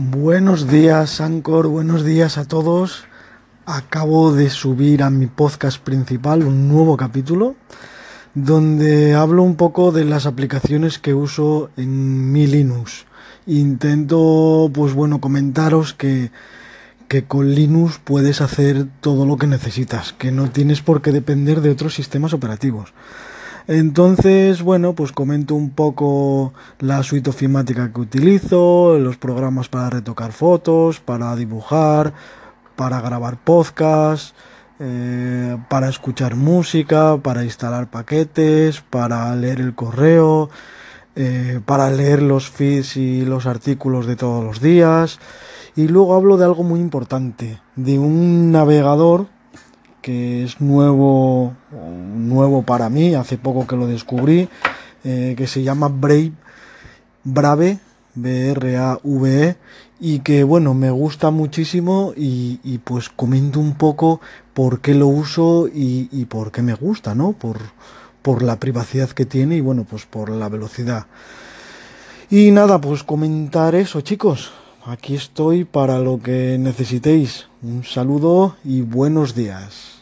Buenos días, Ancor, buenos días a todos. Acabo de subir a mi podcast principal un nuevo capítulo donde hablo un poco de las aplicaciones que uso en mi Linux. Intento, pues bueno, comentaros que, que con Linux puedes hacer todo lo que necesitas, que no tienes por qué depender de otros sistemas operativos. Entonces, bueno, pues comento un poco la suite ofimática que utilizo, los programas para retocar fotos, para dibujar, para grabar podcast, eh, para escuchar música, para instalar paquetes, para leer el correo, eh, para leer los feeds y los artículos de todos los días. Y luego hablo de algo muy importante, de un navegador que es nuevo, nuevo para mí, hace poco que lo descubrí, eh, que se llama Brave, Brave, B-R-A-V-E, y que bueno, me gusta muchísimo y, y, pues comento un poco por qué lo uso y, y por qué me gusta, ¿no? Por, por la privacidad que tiene y bueno, pues por la velocidad. Y nada, pues comentar eso, chicos. Aquí estoy para lo que necesitéis. Un saludo y buenos días.